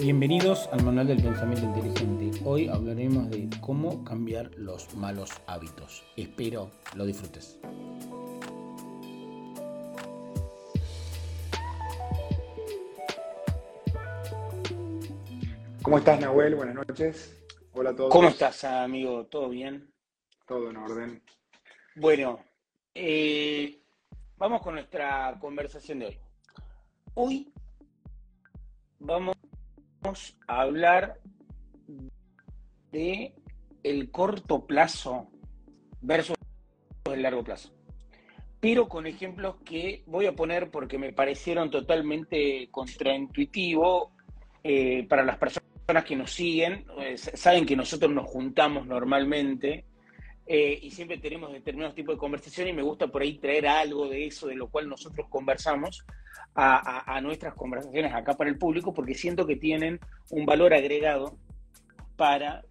Bienvenidos al Manual del Pensamiento Inteligente. Hoy hablaremos de cómo cambiar los malos hábitos. Espero lo disfrutes. ¿Cómo estás, Nahuel? Buenas noches. Hola a todos. ¿Cómo estás, amigo? ¿Todo bien? Todo en orden. Bueno, eh, vamos con nuestra conversación de hoy. Hoy vamos a hablar de el corto plazo versus el largo plazo. Pero con ejemplos que voy a poner porque me parecieron totalmente contraintuitivos eh, para las personas que nos siguen. Eh, saben que nosotros nos juntamos normalmente eh, y siempre tenemos determinados tipos de conversación y me gusta por ahí traer algo de eso, de lo cual nosotros conversamos a, nuestras conversaciones acá para el público, porque siento que tienen un valor agregado para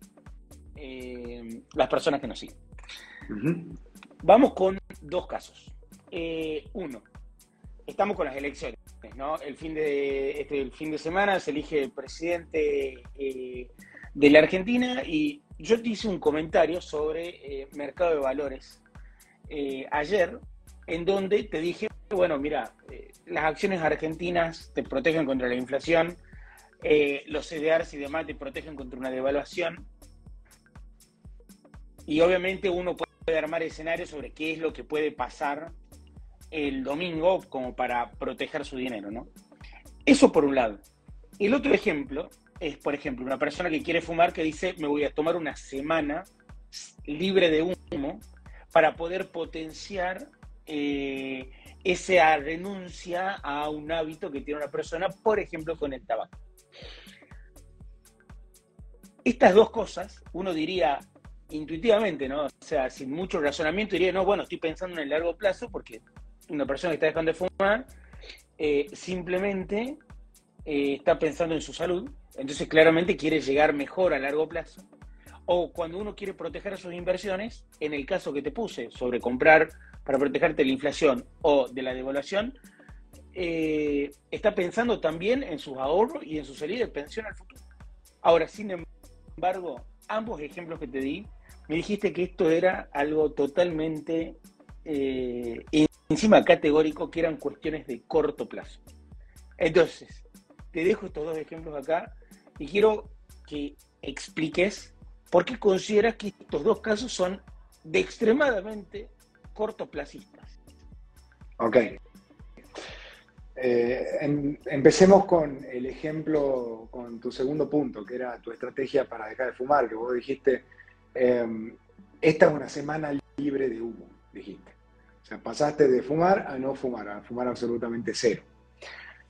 eh, las personas que nos siguen. Vamos con dos casos. Eh, uno, estamos con las elecciones, ¿no? El fin de, este, el fin de semana se elige el presidente de la Argentina y yo te hice un comentario sobre eh, mercado de valores eh, ayer, en donde te dije, bueno, mira, eh, las acciones argentinas te protegen contra la inflación, los CDRs y demás te protegen contra una devaluación, y obviamente uno puede armar escenarios sobre qué es lo que puede pasar el domingo como para proteger su dinero, ¿no? Eso por un lado. El otro ejemplo es, por ejemplo, una persona que quiere fumar que dice, me voy a tomar una semana libre de humo para poder potenciar eh, esa renuncia a un hábito que tiene una persona, por ejemplo, con el tabaco. Estas dos cosas, uno diría intuitivamente, ¿no? O sea, sin mucho razonamiento, diría, no, bueno, estoy pensando en el largo plazo porque una persona que está dejando de fumar eh, simplemente eh, está pensando en su salud entonces claramente quiere llegar mejor a largo plazo. O cuando uno quiere proteger sus inversiones, en el caso que te puse sobre comprar para protegerte de la inflación o de la devaluación, eh, está pensando también en sus ahorros y en su salida de pensión al futuro. Ahora, sin embargo, ambos ejemplos que te di, me dijiste que esto era algo totalmente eh, encima categórico, que eran cuestiones de corto plazo. Entonces, te dejo estos dos ejemplos acá y quiero que expliques por qué consideras que estos dos casos son de extremadamente cortoplacistas. Ok. Eh, em, empecemos con el ejemplo, con tu segundo punto, que era tu estrategia para dejar de fumar, que vos dijiste, em, esta es una semana libre de humo, dijiste. O sea, pasaste de fumar a no fumar, a fumar absolutamente cero.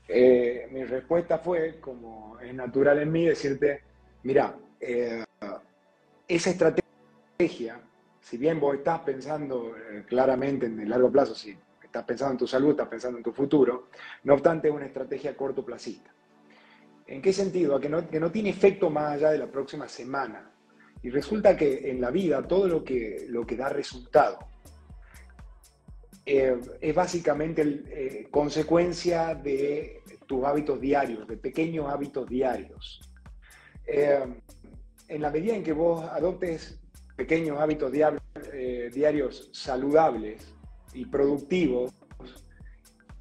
Eh, mi respuesta fue, como es natural en mí, decirte, mira, eh, esa estrategia, si bien vos estás pensando eh, claramente en el largo plazo, si estás pensando en tu salud, estás pensando en tu futuro, no obstante es una estrategia cortoplacista. ¿En qué sentido? que no, que no tiene efecto más allá de la próxima semana. Y resulta que en la vida todo lo que, lo que da resultado es básicamente eh, consecuencia de tus hábitos diarios, de pequeños hábitos diarios. Eh, en la medida en que vos adoptes pequeños hábitos diarios saludables y productivos,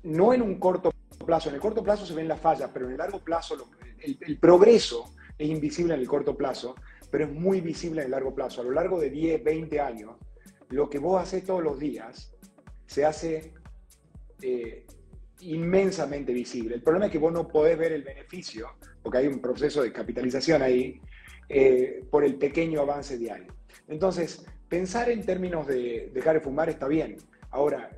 no en un corto plazo, en el corto plazo se ven las fallas, pero en el largo plazo el, el progreso es invisible en el corto plazo, pero es muy visible en el largo plazo. A lo largo de 10, 20 años, lo que vos haces todos los días se hace eh, inmensamente visible. El problema es que vos no podés ver el beneficio, porque hay un proceso de capitalización ahí, eh, por el pequeño avance diario. Entonces, pensar en términos de dejar de fumar está bien. Ahora,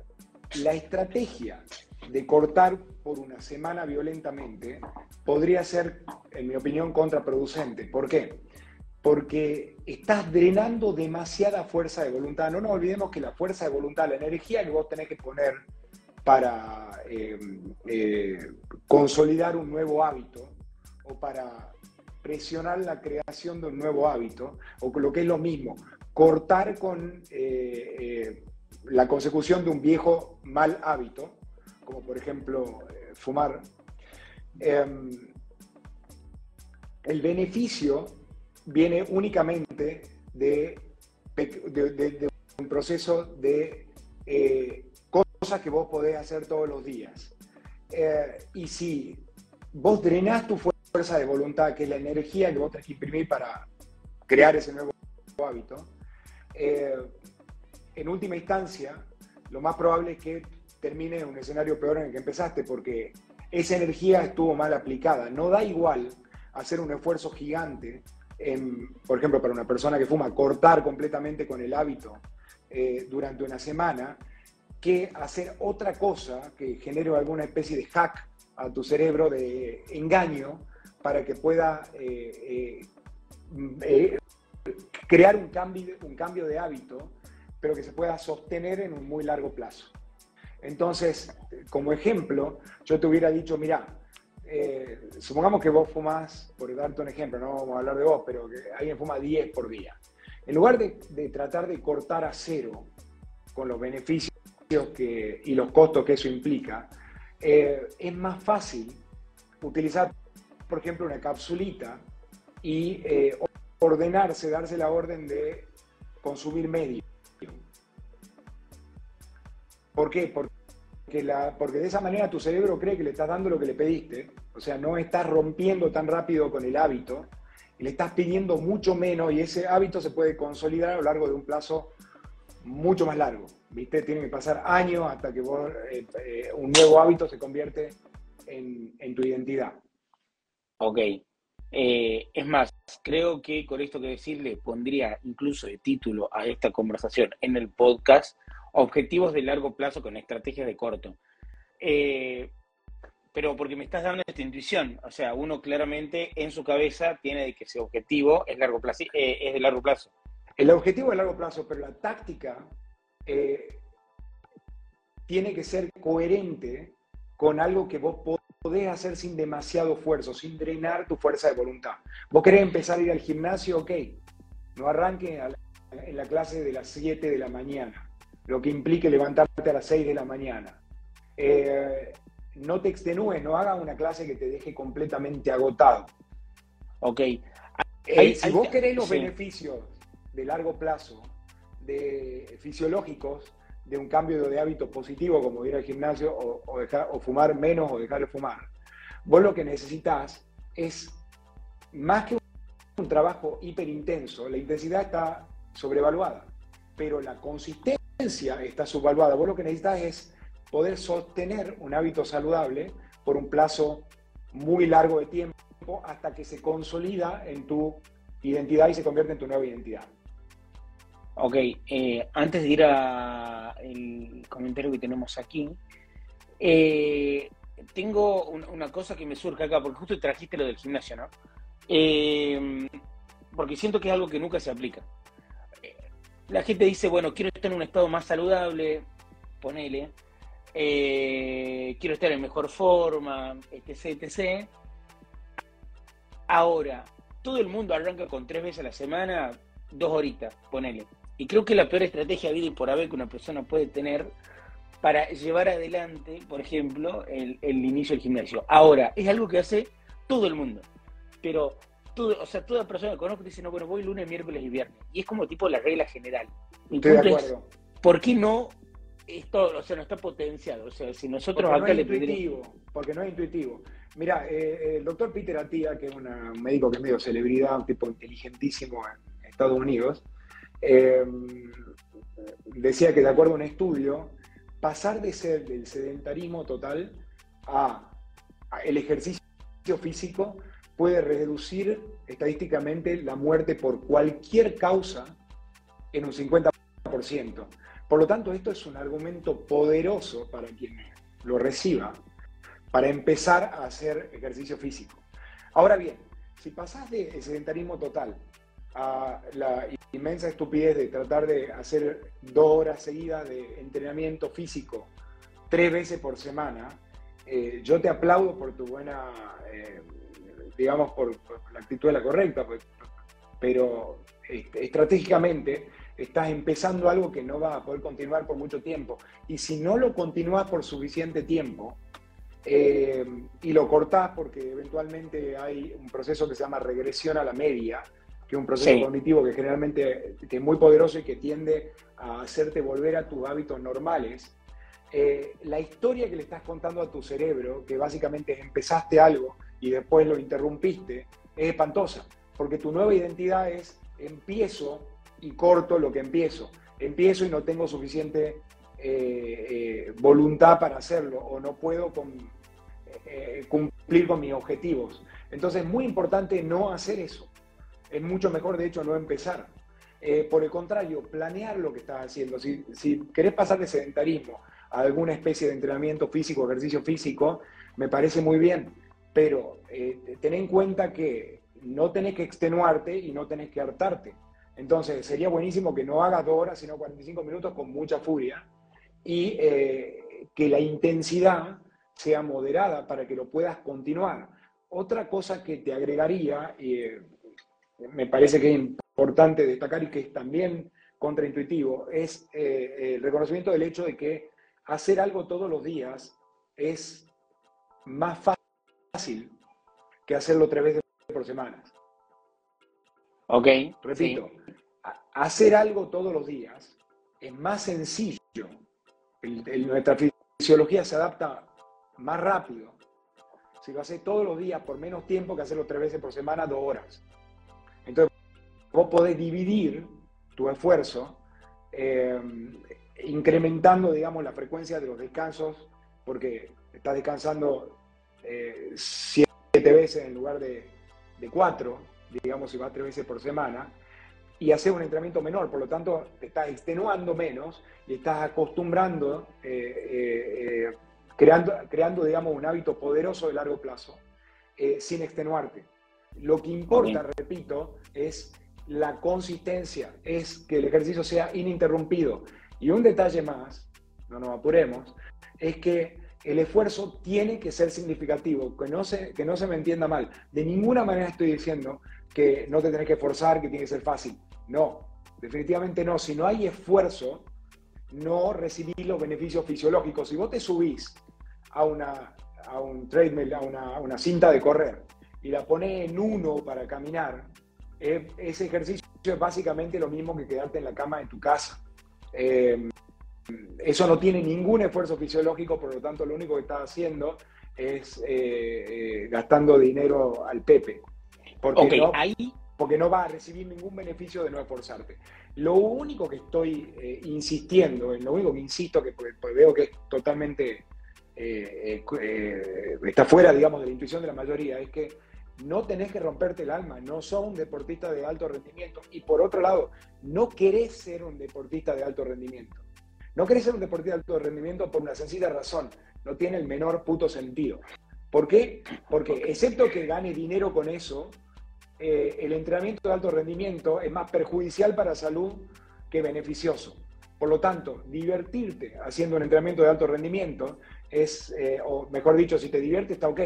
la estrategia de cortar por una semana violentamente podría ser, en mi opinión, contraproducente. ¿Por qué? porque estás drenando demasiada fuerza de voluntad. No nos olvidemos que la fuerza de voluntad, la energía que vos tenés que poner para eh, eh, consolidar un nuevo hábito o para presionar la creación de un nuevo hábito, o lo que es lo mismo, cortar con eh, la consecución de un viejo mal hábito, como por ejemplo fumar, em, el beneficio viene únicamente de, un proceso de cosas que vos podés hacer todos los días. Eh, y si vos drenás tu fuerza de voluntad, que es la energía que vos tenés que imprimir para crear ese nuevo hábito, eh, en última instancia, lo más probable es que termine en un escenario peor en el que empezaste, porque esa energía estuvo mal aplicada. No da igual hacer un esfuerzo gigante, por ejemplo, para una persona que fuma, cortar completamente con el hábito eh, durante una semana, que hacer otra cosa que genere alguna especie de hack a tu cerebro de engaño para que pueda eh, eh, crear un cambio, un cambio de hábito, pero que se pueda sostener en un muy largo plazo. Entonces, como ejemplo, yo te hubiera dicho, mira, eh, supongamos que vos fumás, por darte un ejemplo, no vamos a hablar de vos, pero que alguien fuma 10 por día. En lugar de, tratar de cortar a cero con los beneficios que, y los costos que eso implica, eh, es más fácil utilizar, por ejemplo, una capsulita y eh, ordenarse, darse la orden de consumir medio. ¿Por qué? Porque, porque de esa manera tu cerebro cree que le estás dando lo que le pediste, o sea, no estás rompiendo tan rápido con el hábito, le estás pidiendo mucho menos y ese hábito se puede consolidar a lo largo de un plazo mucho más largo. ¿Viste? Tiene que pasar años hasta que eh, eh, un nuevo hábito se convierte en, tu identidad. Ok. Eh, es más, creo que con esto que decirle pondría incluso de título a esta conversación en el podcast objetivos de largo plazo con estrategias de corto. Pero porque me estás dando esta intuición, o sea, uno claramente en su cabeza tiene de que ese objetivo es, largo plazo, es de largo plazo. El objetivo es largo plazo, pero la táctica eh, tiene que ser coherente con algo que vos podés hacer sin demasiado esfuerzo, sin drenar tu fuerza de voluntad. Vos querés empezar a ir al gimnasio, ok, no arranque en la clase de las 7 de la mañana lo que implique levantarte a las 6 de la mañana. Eh, no te extenúes, no hagas una clase que te deje completamente agotado. Ok. Eh, si vos querés los beneficios de largo plazo, de fisiológicos, de un cambio de hábito positivo, como ir al gimnasio o, dejar, o fumar menos o dejar de fumar, vos lo que necesitas es más que un trabajo hiperintenso, la intensidad está sobrevaluada, pero la consistencia está subvaluada. Vos lo que necesitas es poder sostener un hábito saludable por un plazo muy largo de tiempo hasta que se consolida en tu identidad y se convierte en tu nueva identidad. Ok, eh, antes de ir al comentario que tenemos aquí, eh, tengo una cosa que me surge acá, porque justo trajiste lo del gimnasio, ¿no? Eh, porque siento que es algo que nunca se aplica la gente dice, bueno, quiero estar en un estado más saludable, ponele, eh, quiero estar en mejor forma, etc, etc. Ahora, todo el mundo arranca con tres veces a la semana, dos horitas, ponele. Y creo que la peor estrategia vida y por haber que una persona puede tener para llevar adelante, por ejemplo, el, el inicio del gimnasio. Ahora, es algo que hace todo el mundo. Pero o sea, toda persona que conozco dice, no, bueno, voy lunes, miércoles y viernes. Y es como tipo la regla general. Estoy de acuerdo. ¿por qué no esto, o sea, no está potenciado? O sea, si nosotros porque acá no es intuitivo, porque no es intuitivo. Mira, eh, el doctor Peter Attia, que es un médico que es medio celebridad, un tipo inteligentísimo en Estados Unidos, eh, decía que de acuerdo a un estudio, pasar de ser del sedentarismo total a el ejercicio físico puede reducir estadísticamente la muerte por cualquier causa en un 50%. Por lo tanto, esto es un argumento poderoso para quien lo reciba para empezar a hacer ejercicio físico. Ahora bien, si pasás de sedentarismo total a la inmensa estupidez de tratar de hacer dos horas seguidas de entrenamiento físico tres veces por semana, eh, yo te aplaudo por tu buena eh, digamos, por, la actitud de la correcta, pues, pero este, estratégicamente estás empezando algo que no va a poder continuar por mucho tiempo. Y si no lo continúas por suficiente tiempo, eh, y lo cortás porque eventualmente hay un proceso que se llama regresión a la media, que es un proceso cognitivo que generalmente es muy poderoso y que tiende a hacerte volver a tus hábitos normales, eh, la historia que le estás contando a tu cerebro, que básicamente empezaste algo y después lo interrumpiste, es espantosa, porque tu nueva identidad es empiezo y corto lo que empiezo, empiezo y no tengo suficiente eh, eh, voluntad para hacerlo o no puedo cumplir con mis objetivos. Entonces es muy importante no hacer eso, es mucho mejor de hecho no empezar. por el contrario, planear lo que estás haciendo. Si, si querés pasar de sedentarismo alguna especie de entrenamiento físico, ejercicio físico, me parece muy bien, pero eh, ten en cuenta que no tenés que extenuarte y no tenés que hartarte. Entonces, sería buenísimo que no hagas dos horas, sino 45 minutos con mucha furia y eh, que la intensidad sea moderada para que lo puedas continuar. Otra cosa que te agregaría, eh, me parece que es importante destacar y que es también contraintuitivo, es el reconocimiento del hecho de que hacer algo todos los días es más fácil que hacerlo tres veces por semana. Ok. Repito, hacer algo todos los días es más sencillo. nuestra fisiología se adapta más rápido si lo haces todos los días por menos tiempo que hacerlo tres veces por semana, dos horas. Vos podés dividir tu esfuerzo eh, incrementando, digamos, la frecuencia de los descansos, porque estás descansando eh, siete veces en lugar de, cuatro, digamos, si vas tres veces por semana, y hacer un entrenamiento menor, por lo tanto, te estás extenuando menos y estás acostumbrando, eh, eh, creando, creando, digamos, un hábito poderoso de largo plazo, sin extenuarte. Lo que importa, repito, es la consistencia, es que el ejercicio sea ininterrumpido, y un detalle más, no nos apuremos, es que el esfuerzo tiene que ser significativo, que no, se, que no se me entienda mal. De ninguna manera estoy diciendo que no te tenés que esforzar, que tiene que ser fácil. No, definitivamente no. Si no hay esfuerzo, no recibís los beneficios fisiológicos. Si vos te subís a, una, a un treadmill, a una, cinta de correr, y la pones en uno para caminar, eh, ese ejercicio es básicamente lo mismo que quedarte en la cama de tu casa. Eh, eso no tiene ningún esfuerzo fisiológico, por lo tanto lo único que está haciendo es eh, gastando dinero al Pepe. Porque, no, porque no va a recibir ningún beneficio de no esforzarte. Lo único que estoy insistiendo, en lo único que insisto, que pues, pues veo que es totalmente, está fuera, digamos, de la intuición de la mayoría, es que no tenés que romperte el alma, no sos un deportista de alto rendimiento. Y por otro lado, no querés ser un deportista de alto rendimiento. No querés ser un deportista de alto rendimiento por una sencilla razón, no tiene el menor puto sentido. ¿Por qué? Porque excepto que gane dinero con eso, eh, el entrenamiento de alto rendimiento es más perjudicial para la salud que beneficioso. Por lo tanto, divertirte haciendo un entrenamiento de alto rendimiento es, eh, o mejor dicho, si te diviertes está ok,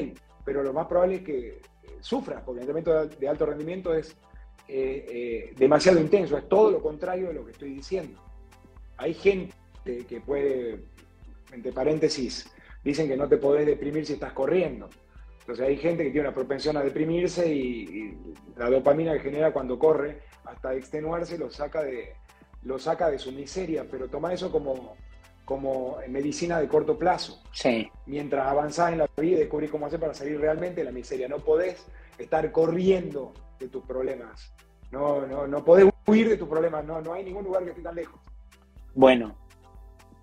pero lo más probable es que sufra, porque el entrenamiento de alto rendimiento es eh, eh, demasiado intenso, es todo lo contrario de lo que estoy diciendo. Hay gente que puede, entre paréntesis, dicen que no te podés deprimir si estás corriendo. Entonces hay gente que tiene una propensión a deprimirse y, la dopamina que genera cuando corre, hasta extenuarse, lo saca de, lo saca de su miseria, pero toma eso como, como medicina de corto plazo. Sí. Mientras avanzás en la vida y descubrís cómo hacer para salir realmente de la miseria. No podés estar corriendo de tus problemas. No, no, no podés huir de tus problemas. No, no hay ningún lugar que esté tan lejos. Bueno,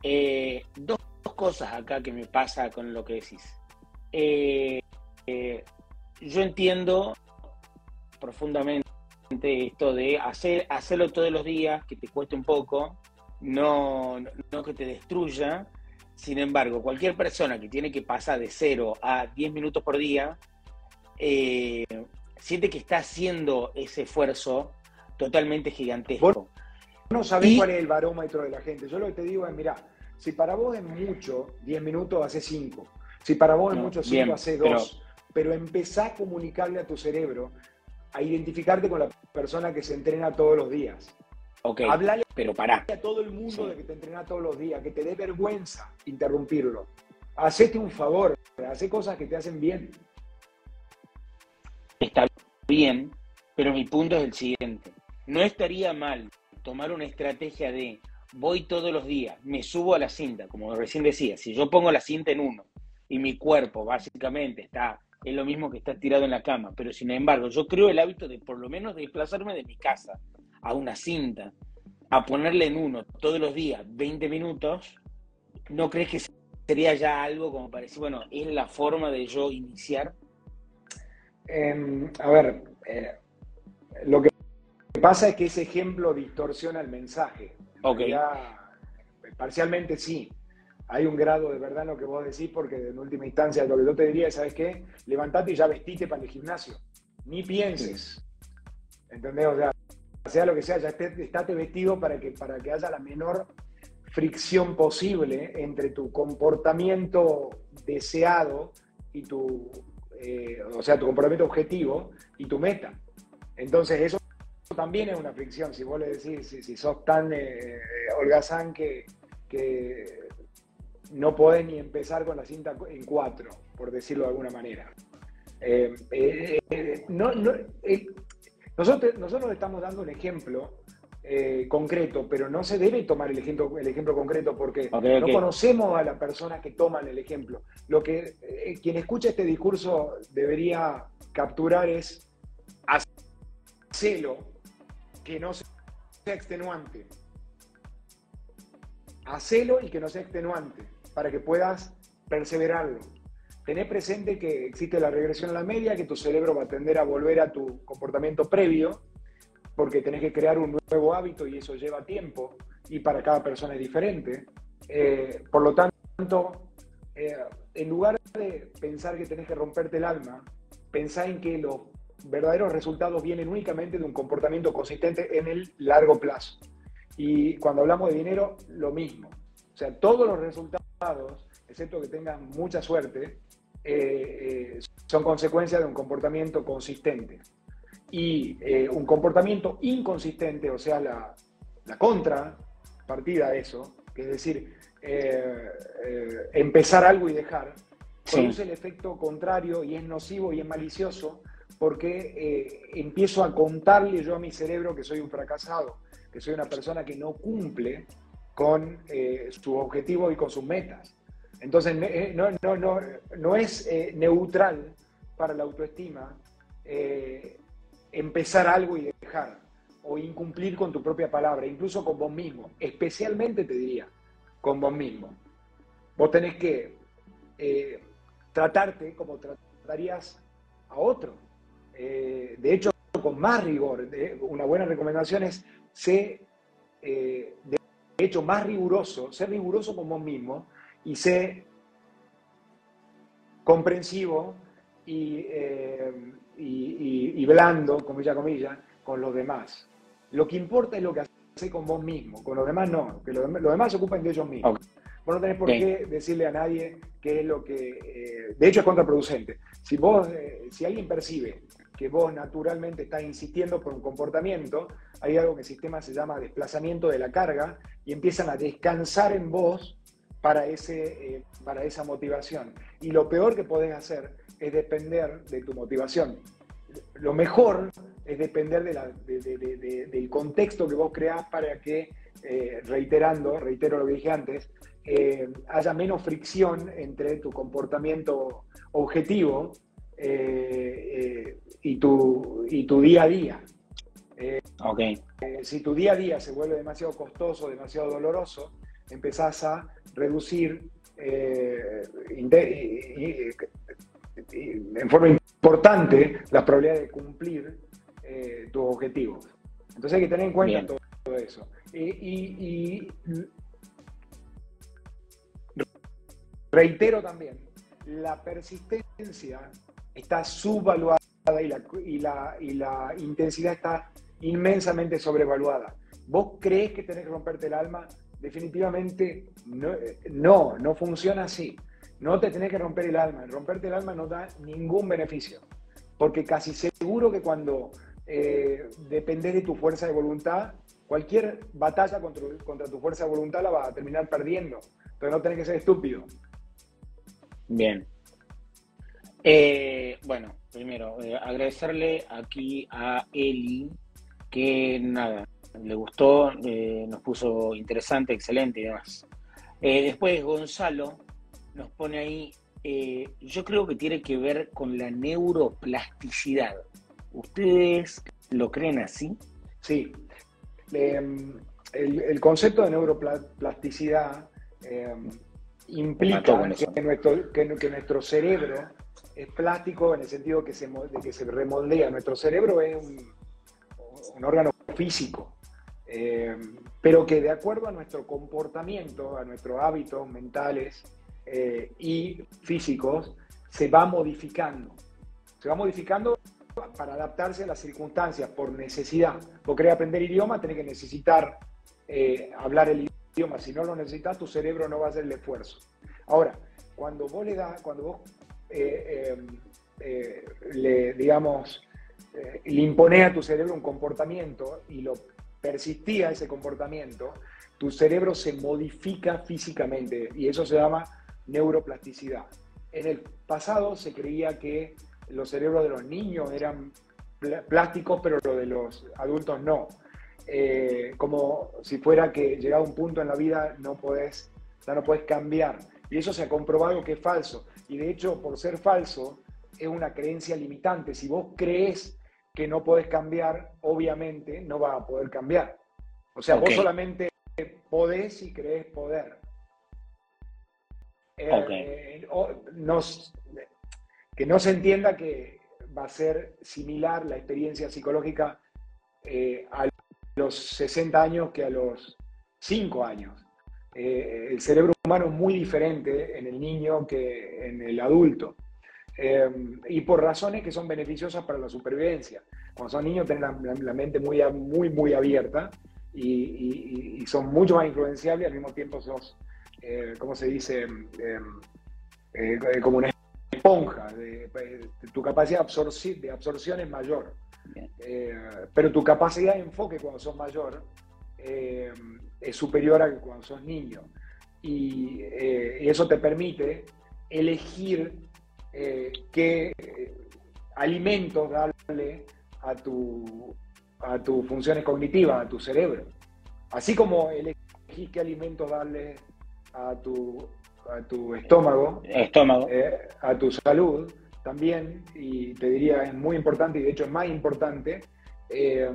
eh, dos, cosas acá que me pasa con lo que decís. Eh, eh, yo entiendo profundamente esto de hacer, hacerlo todos los días, que te cueste un poco, no, no que te destruya. Sin embargo, cualquier persona que tiene que pasar de 0 a 10 minutos por día, eh, siente que está haciendo ese esfuerzo totalmente gigantesco. Vos no sabés cuál es el barómetro de la gente. Yo lo que te digo es, mira, si para vos es mucho, 10 minutos hace 5. Si para vos es mucho, 5 hace 2. Pero, empezá a comunicarle a tu cerebro, a identificarte con la persona que se entrena todos los días. Ok, Hablale pero para a todo el mundo de que te entrena todos los días, que te dé vergüenza interrumpirlo. hacete un favor, hace cosas que te hacen bien. Está bien, pero mi punto es el siguiente. No estaría mal tomar una estrategia de voy todos los días, me subo a la cinta, como recién decía, si yo pongo la cinta en uno y mi cuerpo básicamente está, es lo mismo que está tirado en la cama, pero sin embargo yo creo el hábito de por lo menos desplazarme de mi casa a una cinta, a ponerle en uno todos los días 20 minutos, ¿no crees que sería ya algo como para decir, bueno, es la forma de yo iniciar? Em, a ver, eh, lo que pasa es que ese ejemplo distorsiona el mensaje. Ok. parcialmente sí. Hay un grado de verdad en lo que vos decís, porque en última instancia lo que yo te diría ¿sabes qué? Levantate y ya vestite para el gimnasio. Ni pienses. ¿Entendés? O sea, sea lo que sea, ya estate, vestido para que, para que haya la menor fricción posible entre tu comportamiento deseado y tu, eh, o sea, tu comportamiento objetivo y tu meta. Entonces eso también es una fricción. Si vos le decís, si, sos tan eh, holgazán que, que no podés ni empezar con la cinta en cuatro, por decirlo de alguna manera. Eh, eh, no, nosotros, nosotros estamos dando un ejemplo concreto, pero no se debe tomar el ejemplo, el ejemplo concreto porque no conocemos a la persona que toman el ejemplo. Lo que quien escucha este discurso debería capturar es hacelo que no sea extenuante. Hacelo y que no sea extenuante para que puedas perseverarlo. Tener presente que existe la regresión a la media, que tu cerebro va a tender a volver a tu comportamiento previo, porque tenés que crear un nuevo hábito y eso lleva tiempo y para cada persona es diferente. Eh, por lo tanto, eh, en lugar de pensar que tenés que romperte el alma, pensá en que lo verdaderos resultados vienen únicamente de un comportamiento consistente en el largo plazo. Y cuando hablamos de dinero, lo mismo. O sea, todos los resultados, excepto que tengan mucha suerte, eh, eh, son consecuencia de un comportamiento consistente. Y eh, un comportamiento inconsistente, o sea, la, la contrapartida de eso, que es decir, empezar algo y dejar, produce el efecto contrario y es nocivo y es malicioso porque empiezo a contarle yo a mi cerebro que soy un fracasado, que soy una persona que no cumple con eh, su objetivo y con sus metas. Entonces, eh, no, no, no, no es neutral para la autoestima empezar algo y dejar, o incumplir con tu propia palabra, incluso con vos mismo, especialmente te diría, con vos mismo. Vos tenés que tratarte como tratarías a otro eh, de hecho, con más rigor. una buena recomendación es eh, de hecho, más riguroso, ser riguroso con vos mismo y ser comprensivo y, eh, y, blando, comilla, comilla, con los demás. Lo que importa es lo que haces con vos mismo, con los demás no, que los, demás se ocupan de ellos mismos. Vos no tenés por qué decirle a nadie qué es lo que... de hecho es contraproducente. Si vos, si alguien percibe que vos naturalmente estás insistiendo por un comportamiento, hay algo que el sistema se llama desplazamiento de la carga y empiezan a descansar en vos para, ese, eh, para esa motivación. Y lo peor que podés hacer es depender de tu motivación. Lo mejor es depender del contexto que vos creás para que, eh, reiterando, reitero lo que dije antes, eh, haya menos fricción entre tu comportamiento objetivo y tu, y tu día a día. Eh, eh, si tu día a día se vuelve demasiado costoso, demasiado doloroso, empezás a reducir eh, en forma importante las probabilidades de cumplir tus objetivos. Entonces hay que tener en cuenta todo, eso. y reitero también, la persistencia está subvaluada y la, y la, intensidad está inmensamente sobrevaluada. ¿Vos crees que tenés que romperte el alma? Definitivamente no, no, funciona así. No te tenés que romper el alma. romperte el alma no da ningún beneficio. Porque casi seguro que cuando eh, dependés de tu fuerza de voluntad, cualquier batalla contra, tu fuerza de voluntad la vas a terminar perdiendo. Pero no tenés que ser estúpido. Bien. Eh, bueno, primero, eh, agradecerle aquí a Eli, que nada, le gustó, eh, nos puso interesante, excelente y demás. después Gonzalo nos pone ahí, yo creo que tiene que ver con la neuroplasticidad. ¿Ustedes lo creen así? Sí. Em, el, concepto de neuroplasticidad em, implica que nuestro, que, nuestro cerebro es plástico en el sentido que se, de que se remoldea. Nuestro cerebro es un, órgano físico, em, pero que de acuerdo a nuestro comportamiento, a nuestros hábitos mentales eh, y físicos, se va modificando. Se va modificando para adaptarse a las circunstancias por necesidad. Vos querés aprender idioma, tenés que necesitar eh, hablar el idioma. Si no lo necesitas, tu cerebro no va a hacer el esfuerzo. Ahora, cuando vos le das, cuando vos eh, eh, le, digamos, le imponés a tu cerebro un comportamiento y lo persistía ese comportamiento, tu cerebro se modifica físicamente y eso se llama neuroplasticidad. En el pasado se creía que los cerebros de los niños eran plásticos, pero los de los adultos no. Eh, como si fuera que llegado un punto en la vida no podés, ya no puedes cambiar. Y eso se ha comprobado que es falso. Y de hecho, por ser falso, es una creencia limitante. Si vos crees que no podés cambiar, obviamente no vas a poder cambiar. O sea, vos solamente podés y crees poder. Eh, nos, que no se entienda que va a ser similar la experiencia psicológica eh, a los 60 años que a los 5 años. Eh, el cerebro humano es muy diferente en el niño que en el adulto. Eh, y por razones que son beneficiosas para la supervivencia. Cuando son niños tienen la, mente muy, muy, muy abierta y, son mucho más influenciables, al mismo tiempo sos, ¿cómo se dice? como una esponja, de, tu capacidad de absorción es mayor. Eh, pero tu capacidad de enfoque cuando sos mayor eh, es superior a cuando sos niño. Y, eh, eso te permite elegir qué alimentos darle a tu, a tus funciones cognitivas, a tu cerebro. Así como elegir qué alimentos darle a tu a tu estómago, estómago. Eh, a tu salud también, y te diría es muy importante, y de hecho es más importante, eh,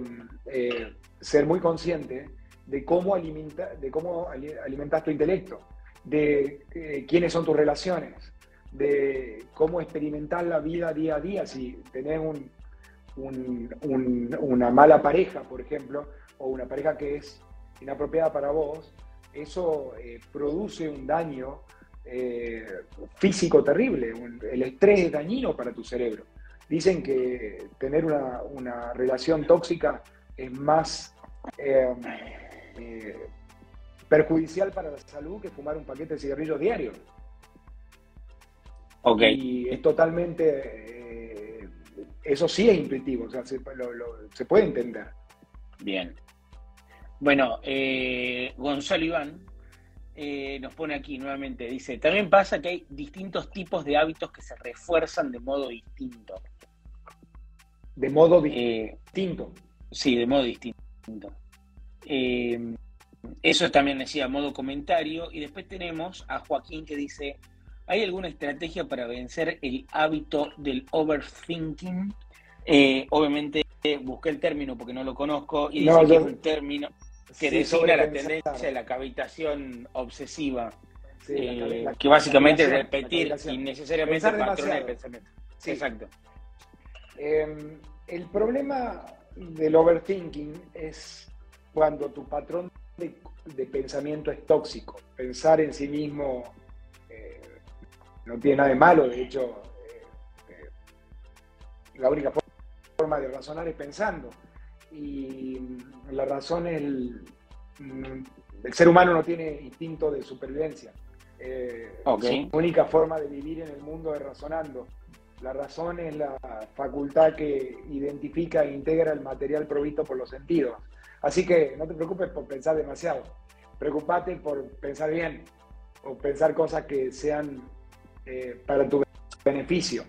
eh, ser muy consciente de cómo, alimenta, de cómo alimentas tu intelecto, de quiénes son tus relaciones, de cómo experimentar la vida día a día, si tenés una mala pareja, por ejemplo, o una pareja que es inapropiada para vos, eso produce un daño eh, físico terrible. El estrés es dañino para tu cerebro. Dicen que tener una, relación tóxica es más eh, eh, perjudicial para la salud que fumar un paquete de cigarrillos diario. Okay. Y es totalmente, eso sí es intuitivo, o sea, se, se puede entender. Bien. Bueno, Gonzalo Iván eh, nos pone aquí nuevamente, dice, también pasa que hay distintos tipos de hábitos que se refuerzan de modo distinto. De modo eh, distinto. Sí, de modo distinto. Eh, eso también decía modo comentario. Y después tenemos a Joaquín que dice, ¿hay alguna estrategia para vencer el hábito del overthinking? obviamente busqué el término porque no lo conozco y dice que es un término que designa la tendencia de la cavitación obsesiva, eh, que básicamente es repetir innecesariamente patrones de pensamiento. Exacto. Em, el problema del overthinking es cuando tu patrón de, pensamiento es tóxico. Pensar en sí mismo eh, no tiene nada de malo, de hecho, eh, la única forma de razonar es pensando y la razón es el, el ser humano no tiene instinto de supervivencia. Eh, Su única forma de vivir en el mundo es razonando. La razón es la facultad que identifica e integra el material provisto por los sentidos. Así que no te preocupes por pensar demasiado. Preocupate por pensar bien o pensar cosas que sean eh, para tu beneficio.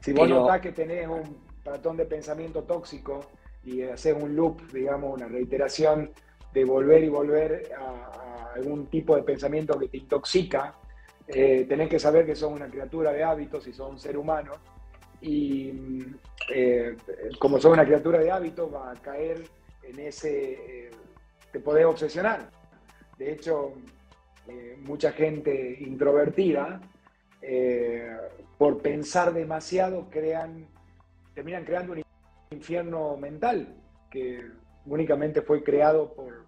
Si vos notás que tenés un patrón de pensamiento tóxico y haces un loop, digamos, una reiteración de volver y volver a, algún tipo de pensamiento que te intoxica, eh, tenés que saber que sos una criatura de hábitos y sos un ser humano. Y eh, como sos una criatura de hábitos, va a caer en ese. te podés obsesionar. De hecho, mucha gente introvertida eh, por pensar demasiado, crean, terminan creando un infierno mental que únicamente fue creado por,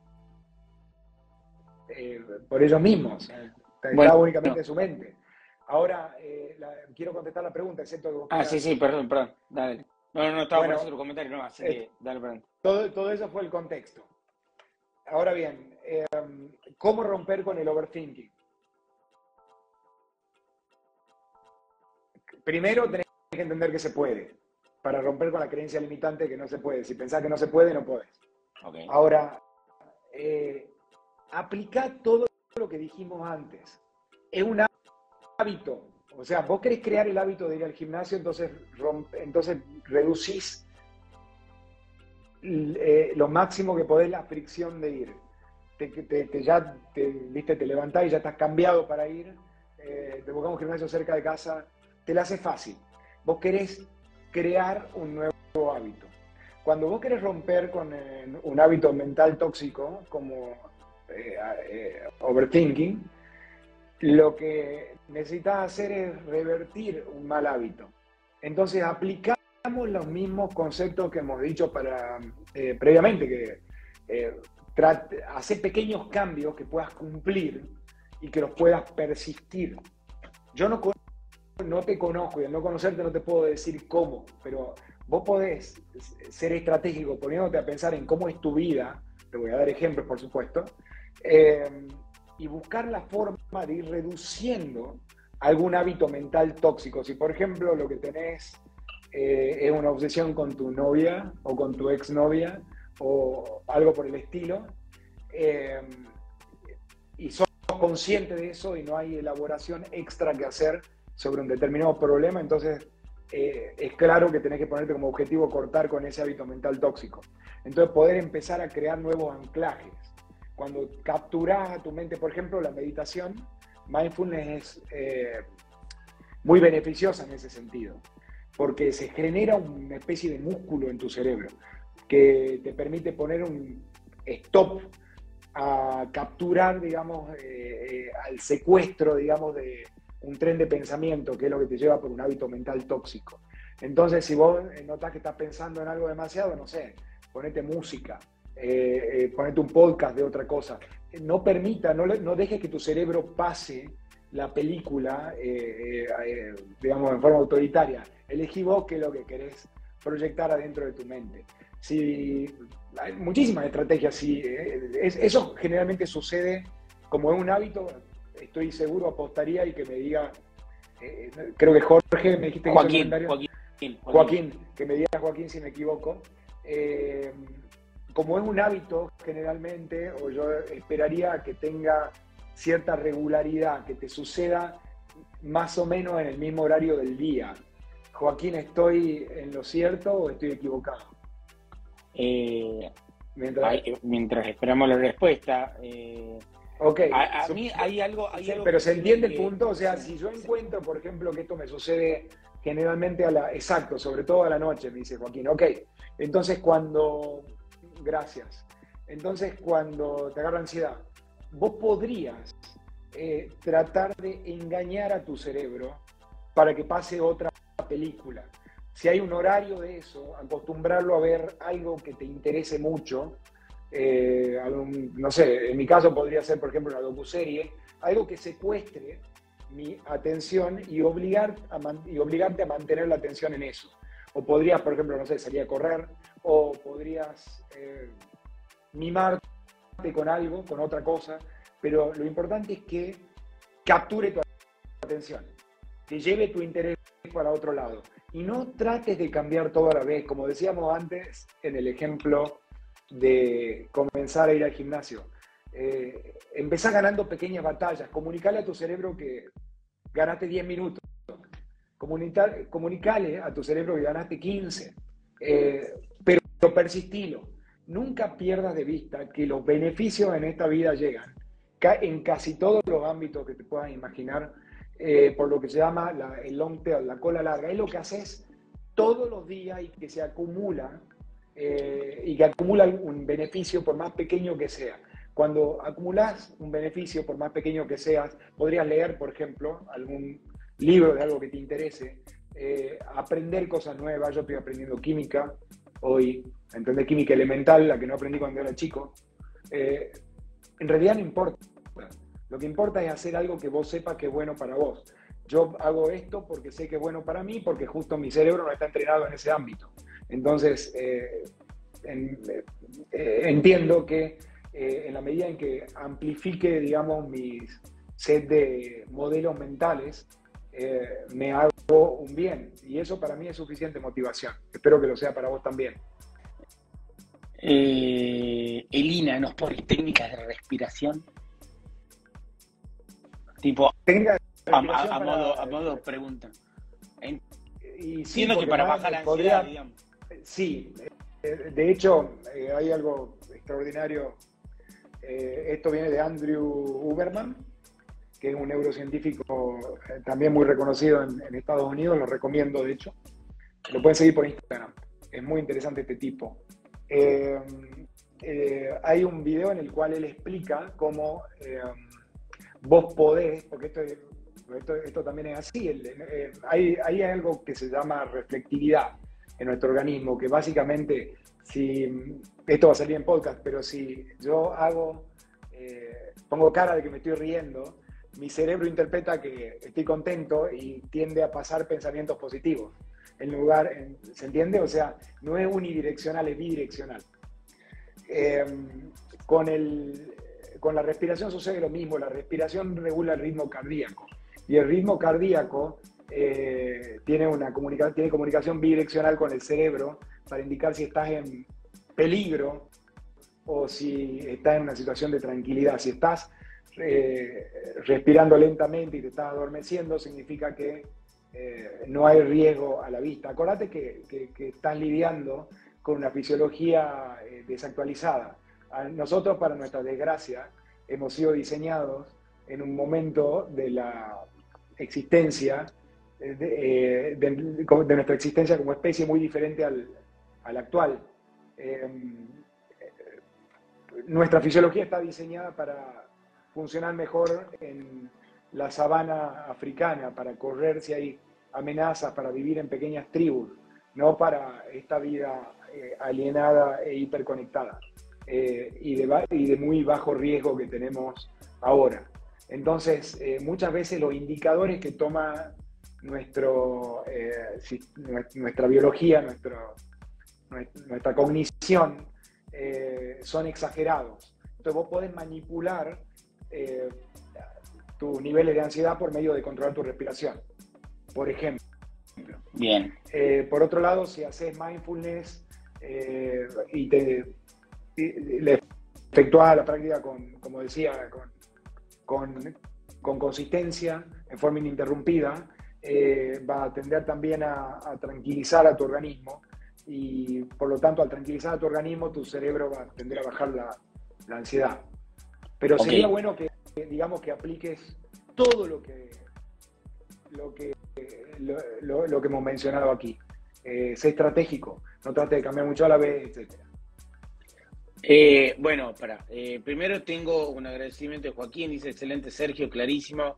eh, por ellos mismos. Está únicamente en su mente. Ahora, eh, quiero contestar la pregunta, excepto que Ah, sí, sí, perdón, perdón. Dale. No, no, estaba bueno, por otro comentario, no, así que dale, perdón. Todo, todo eso fue el contexto. Ahora bien, ¿cómo romper con el overthinking? Primero tenés que entender que se puede, para romper con la creencia limitante que no se puede. Si pensás que no se puede, no podés. Ahora, eh, aplica todo lo que dijimos antes. Es un hábito. O sea, vos querés crear el hábito de ir al gimnasio, entonces, entonces reducís eh, lo máximo que podés la fricción de ir. Te, ya te, ¿viste? te levantás y ya estás cambiado para ir. Eh, te buscamos un gimnasio cerca de casa, te la hace fácil. Vos querés crear un nuevo hábito. Cuando vos querés romper con eh, un hábito mental tóxico, como eh, eh, overthinking, lo que necesitas hacer es revertir un mal hábito. Entonces aplicamos los mismos conceptos que hemos dicho para, previamente, que hacer pequeños cambios que puedas cumplir y que los puedas persistir. Yo no no te conozco y al no conocerte no te puedo decir cómo, pero vos podés ser estratégico poniéndote a pensar en cómo es tu vida, te voy a dar ejemplos por supuesto, eh, y buscar la forma de ir reduciendo algún hábito mental tóxico. Si por ejemplo lo que tenés eh, es una obsesión con tu novia o con tu exnovia o algo por el estilo, eh, y sos consciente de eso y no hay elaboración extra que hacer, sobre un determinado problema, entonces eh, es claro que tenés que ponerte como objetivo cortar con ese hábito mental tóxico. Entonces poder empezar a crear nuevos anclajes. Cuando capturas a tu mente, por ejemplo, la meditación, mindfulness es eh, muy beneficiosa en ese sentido, porque se genera una especie de músculo en tu cerebro que te permite poner un stop a capturar, digamos, eh, al secuestro, digamos, de, un tren de pensamiento, que es lo que te lleva por un hábito mental tóxico. Entonces, si vos notas que estás pensando en algo demasiado, no sé, ponete música, eh, eh, ponete un podcast de otra cosa. No permita, no, no dejes que tu cerebro pase la película, eh, digamos, en forma autoritaria. Elegí vos qué es lo que querés proyectar adentro de tu mente. Si, hay muchísimas estrategias, sí, eso generalmente sucede como es un hábito, estoy seguro, apostaría y que me diga, eh, creo que Jorge, me dijiste Joaquín, que Joaquín, Joaquín, Joaquín, que me diga Joaquín si me equivoco. Eh, como es un hábito generalmente, o yo esperaría que tenga cierta regularidad, que te suceda más o menos en el mismo horario del día. Joaquín, ¿estoy en lo cierto o estoy equivocado? Eh, mientras, esperamos la respuesta, Ok. A, mí hay algo. pero se entiende el punto. O sea, si yo encuentro, por ejemplo, que esto me sucede generalmente a la. Exacto, sobre todo a la noche, me dice Joaquín. Ok. Entonces, cuando. Gracias. Entonces, cuando te agarra ansiedad, vos podrías eh, tratar de engañar a tu cerebro para que pase otra película. Si hay un horario de eso, acostumbrarlo a ver algo que te interese mucho eh, no sé, en mi caso podría ser, por ejemplo, una docuserie, algo que secuestre mi atención y, obligar a y obligarte a mantener la atención en eso. O podrías, por ejemplo, no sé, salir a correr, o podrías eh, mimarte con algo, con otra cosa, pero lo importante es que capture tu atención, que lleve tu interés para otro lado. Y no trates de cambiar todo a la vez, como decíamos antes en el ejemplo de comenzar a ir al gimnasio. Eh, empezá ganando pequeñas batallas, comunicarle a tu cerebro que ganaste 10 minutos comunicale a tu cerebro que ganaste 15, eh, pero, persistilo. Nunca pierdas de vista que los beneficios en esta vida llegan en casi todos los ámbitos que te puedas imaginar, eh, por lo que se llama el long tail, la cola larga. Es lo que haces todos los días y que se acumula eh, y que acumula un beneficio por más pequeño que sea. Cuando acumulas un beneficio, por más pequeño que seas, podrías leer, por ejemplo, algún libro de algo que te interese, eh, aprender cosas nuevas. Yo estoy aprendiendo química hoy, entender química elemental, la que no aprendí cuando era chico. Eh, en realidad no importa. Lo que importa es hacer algo que vos sepas que es bueno para vos. Yo hago esto porque sé que es bueno para mí, porque justo mi cerebro no está entrenado en ese ámbito. Entonces, eh, entiendo que en la medida en que amplifique, digamos, mis set de modelos mentales, eh, me hago un bien. Y eso para mí es suficiente motivación. Espero que lo sea para vos también. Eh, Elina, ¿nos pones técnicas de respiración? Tipo, a, modo, a modo pregunta. Entiendo que para bajar la ansiedad, digamos. Sí, eh, de hecho, hay algo extraordinario. esto viene de Andrew Uberman, que es un neurocientífico eh, también muy reconocido en, Estados Unidos, lo recomiendo de hecho. Lo pueden seguir por Instagram. Es muy interesante este tipo. Eh, eh, hay un video en el cual él explica cómo vos podés, porque esto, esto, también es así, hay, hay algo que se llama reflectividad en nuestro organismo, que básicamente, si esto va a salir en podcast, pero si yo hago, pongo cara de que me estoy riendo, mi cerebro interpreta que estoy contento y tiende a pasar pensamientos positivos. En lugar, ¿se entiende? O sea, no es unidireccional, es bidireccional. Em, con, el, con la respiración sucede lo mismo, la respiración regula el ritmo cardíaco y el ritmo cardíaco eh, tiene, una tiene comunicación bidireccional con el cerebro para indicar si estás en peligro o si estás en una situación de tranquilidad. Si estás eh, respirando lentamente y te estás adormeciendo, significa que eh, no hay riesgo a la vista. Acordate que, que, estás lidiando con una fisiología eh, desactualizada. nosotros, para nuestra desgracia, hemos sido diseñados en un momento de la existencia, de, nuestra existencia como especie muy diferente al, al actual. nuestra fisiología está diseñada para funcionar mejor en la sabana africana, para correr si hay amenazas, para vivir en pequeñas tribus, no para esta vida eh, alienada e hiperconectada eh, y, de, y, de, muy bajo riesgo que tenemos ahora. Entonces, eh, muchas veces los indicadores que toma nuestro, nuestra biología, nuestro, nuestra cognición, son exagerados. Entonces vos podés manipular eh, tus niveles de ansiedad por medio de controlar tu respiración, por ejemplo. Bien. Eh, por otro lado, si haces mindfulness eh, y te le efectúas la práctica con, como decía, con, con, consistencia, en forma ininterrumpida, va a tender también a, tranquilizar a tu organismo y por lo tanto al tranquilizar a tu organismo tu cerebro va a tender a bajar la, la ansiedad. Pero sería bueno que, digamos, que apliques todo lo que, lo que, lo, que hemos mencionado aquí. Eh, sé estratégico, no trate de cambiar mucho a la vez, etc. Eh, bueno, para. Eh, primero tengo un agradecimiento de Joaquín, dice excelente Sergio, clarísimo.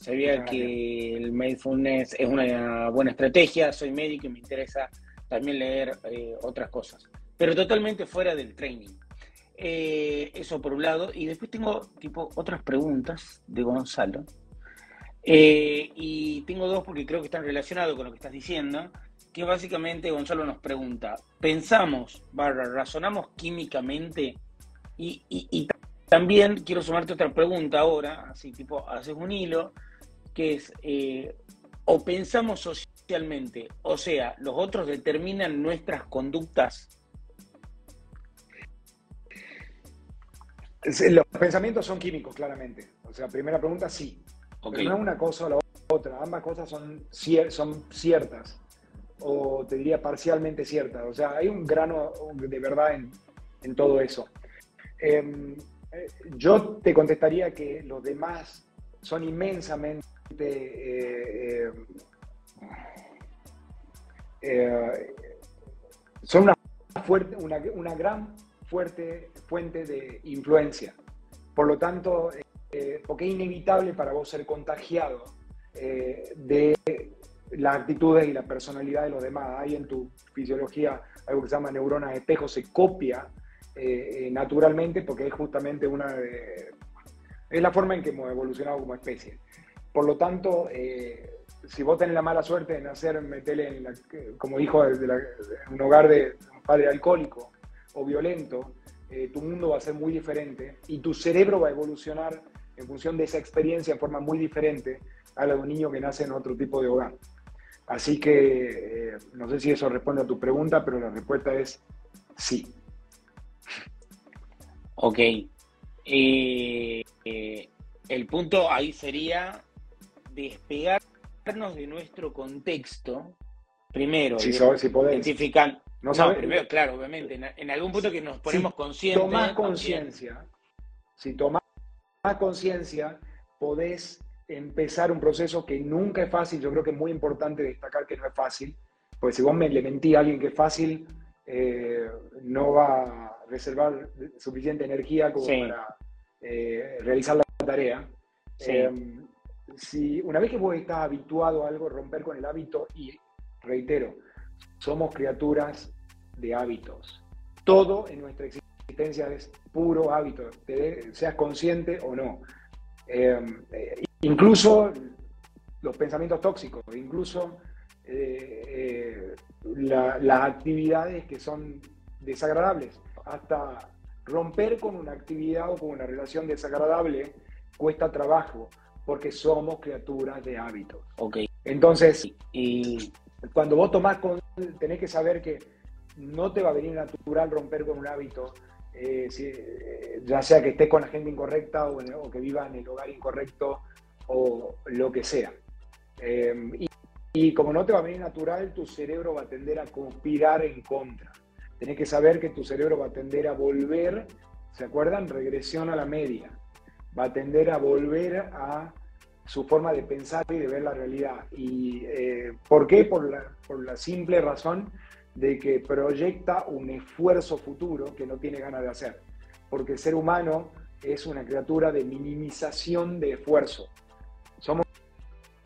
Sabía que el mindfulness es una buena estrategia, soy médico y me interesa también leer otras cosas, pero totalmente fuera del training. Eh, eso por un lado. Y después tengo tipo otras preguntas de Gonzalo. Eh, y tengo dos porque creo que están relacionados con lo que estás diciendo. Que básicamente Gonzalo nos pregunta: ¿pensamos, barra, razonamos químicamente? Y, también quiero sumarte otra pregunta ahora, así tipo, haces un hilo, que es: eh, ¿o pensamos socialmente? O sea, ¿los otros determinan nuestras conductas? Los pensamientos son químicos, claramente. O sea, primera pregunta, sí. no es una cosa o la otra, ambas cosas son, son ciertas, o te diría parcialmente ciertas, o sea, hay un grano de verdad en, todo eso. Em, eh, yo te contestaría que los demás son inmensamente... Eh, eh, son una, fuerte, una, gran fuerte fuente de influencia. Por lo tanto, porque es inevitable para vos ser contagiado de las actitudes y la personalidad de los demás. Hay en tu fisiología algo que se llama neuronas espejo, se copia eh, eh, naturalmente porque es justamente una de... Es la forma en que hemos evolucionado como especie. Por lo tanto, eh, si vos tenés la mala suerte de nacer, metele como hijo de, un hogar de un padre alcohólico o violento, tu mundo va a ser muy diferente y tu cerebro va a evolucionar en función de esa experiencia en forma muy diferente a la de un niño que nace en otro tipo de hogar. Así que no sé si eso responde a tu pregunta, pero la respuesta es sí. Ok. Eh, eh, el punto ahí sería despegarnos de nuestro contexto, primero, si, si identificar. No, primero, claro, obviamente, en, algún punto que nos ponemos conscientes. Tomás conciencia, si tomás conciencia, podés empezar un proceso que nunca es fácil. Yo creo que es muy importante destacar que no es fácil, porque si vos me le mentí a alguien que es fácil, eh, no va a reservar suficiente energía como para eh, realizar la tarea. Em, si una vez que vos estás habituado a algo, romper con el hábito, y reitero, somos criaturas de hábitos. Todo en nuestra existencia es puro hábito, seas consciente o no. Em, eh, incluso los pensamientos tóxicos, incluso las actividades que son desagradables. Hasta romper con una actividad o con una relación desagradable cuesta trabajo porque somos criaturas de hábitos. Okay. Entonces, y cuando vos tomás con, tenés que saber que no te va a venir natural romper con un hábito, eh, eh, ya sea que estés con la gente incorrecta o, que viva en el hogar incorrecto o lo que sea. Eh, y, y como no te va a venir natural, tu cerebro va a tender a conspirar en contra. Tenés que saber que tu cerebro va a tender a volver, ¿se acuerdan? Regresión a la media. Va a tender a volver a su forma de pensar y de ver la realidad. ¿Y eh, por qué? Por la, por la simple razón de que proyecta un esfuerzo futuro que no tiene ganas de hacer. Porque el ser humano es una criatura de minimización de esfuerzo. Somos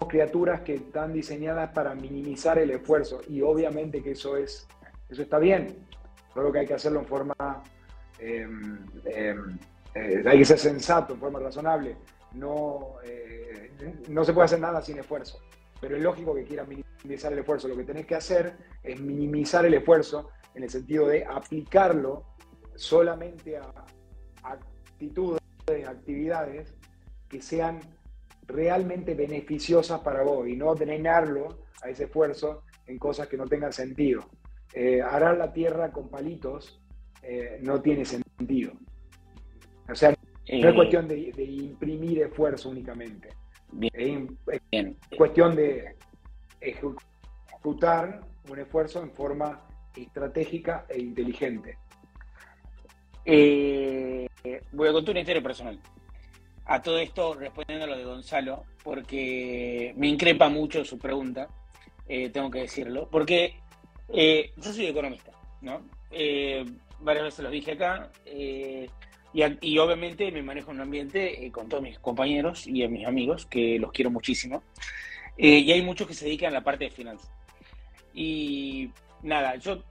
criaturas que están diseñadas para minimizar el esfuerzo y obviamente que eso es eso está bien, solo que hay que hacerlo en forma em, em, eh, hay que ser sensato, en forma razonable. No, eh, no se puede hacer nada sin esfuerzo, pero es lógico que quieras minimizar el esfuerzo. Lo que tenés que hacer es minimizar el esfuerzo en el sentido de aplicarlo solamente a actitudes, actividades que sean realmente beneficiosas para vos y no drenarlo a ese esfuerzo en cosas que no tengan sentido. Eh, arar la tierra con palitos eh, no tiene sentido. O sea, no es eh, cuestión de, imprimir esfuerzo únicamente. Es, cuestión de ejecutar un esfuerzo en forma estratégica e inteligente. voy a contar una historia personal a todo esto respondiendo a lo de Gonzalo, porque me increpa mucho su pregunta, eh, tengo que decirlo, porque eh, yo soy economista, ¿no? Eh, varias veces lo dije acá, y, obviamente me manejo en un ambiente con todos mis compañeros y mis amigos, que los quiero muchísimo, y hay muchos que se dedican a la parte de finanzas. Y nada, yo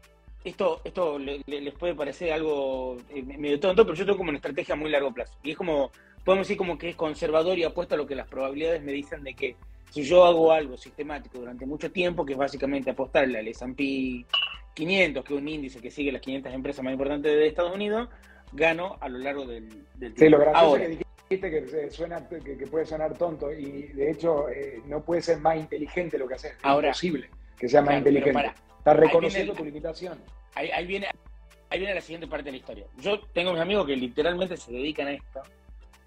esto, esto les puede parecer algo medio tonto, pero yo tengo como una estrategia a muy largo plazo. Y es como podemos decir como que es conservador y apuesta a lo que las probabilidades me dicen de que si yo hago algo sistemático durante mucho tiempo, que es básicamente apostarle al S&P 500, que es un índice que sigue las 500 empresas más importantes de Estados Unidos, gano a lo largo del, tiempo. Sí, lo gracioso que dijiste que, suena, que, puede sonar tonto y de hecho eh, no puede ser más inteligente lo que haces. Es imposible que sea más inteligente. Está reconociendo tu limitación. Ahí, viene, ahí viene la siguiente parte de la historia. Yo tengo mis amigos que literalmente se dedican a esto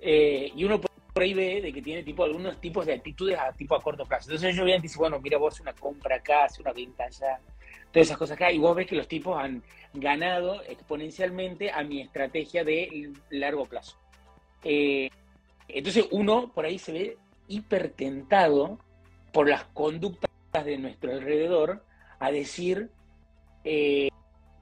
eh, y uno ahí ve de que tiene tipo algunos tipos de actitudes a tipo a corto plazo. Entonces yo vean dice, bueno, mira vos una compra acá, hace una venta allá, todas esas cosas acá, y vos ves que los tipos han ganado exponencialmente a mi estrategia de largo plazo. Eh, entonces uno por ahí se ve hipertentado por las conductas de nuestro alrededor a decir, eh,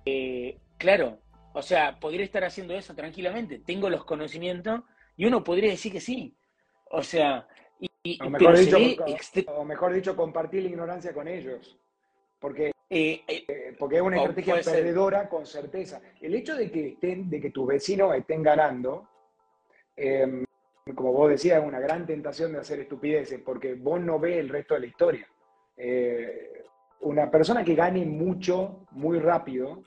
eh, claro, o sea, podría estar haciendo eso tranquilamente, tengo los conocimientos y uno podría decir que sí. O sea, y, o, mejor dicho, o, mejor dicho, compartir la ignorancia con ellos. Porque, eh, eh, porque es una estrategia perdedora con certeza. El hecho de que, estén, de que tus vecinos estén ganando, em, como vos decías, es una gran tentación de hacer estupideces, porque vos no ves el resto de la historia. Eh, una persona que gane mucho, muy rápido,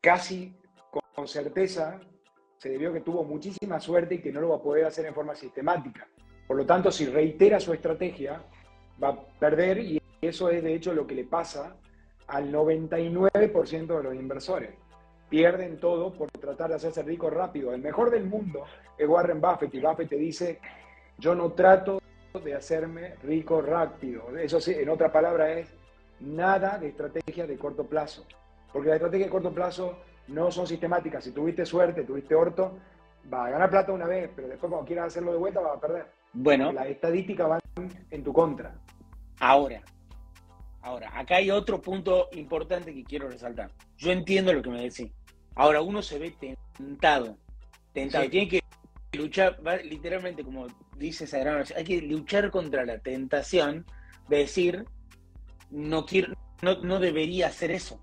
casi con certeza se debió que tuvo muchísima suerte y que no lo va a poder hacer en forma sistemática. Por lo tanto, si reitera su estrategia, va a perder y eso es de hecho lo que le pasa al 99% de los inversores. Pierden todo por tratar de hacerse rico rápido. El mejor del mundo es Warren Buffett y Buffett te dice, yo no trato de hacerme rico rápido. Eso sí, en otra palabra es nada de estrategia de corto plazo. Porque la estrategia de corto plazo no son sistemáticas. Si tuviste suerte, tuviste orto, va a ganar plata una vez, pero después cuando quieras hacerlo de vuelta va a perder. Bueno. Las estadísticas van en tu contra. Ahora, ahora, acá hay otro punto importante que quiero resaltar. Yo entiendo lo que me decís. Ahora, uno se ve tentado. Tentado. Tiene que luchar, literalmente, como dice Sagrado, hay que luchar contra la tentación de decir, no, quiero, no, no debería hacer eso.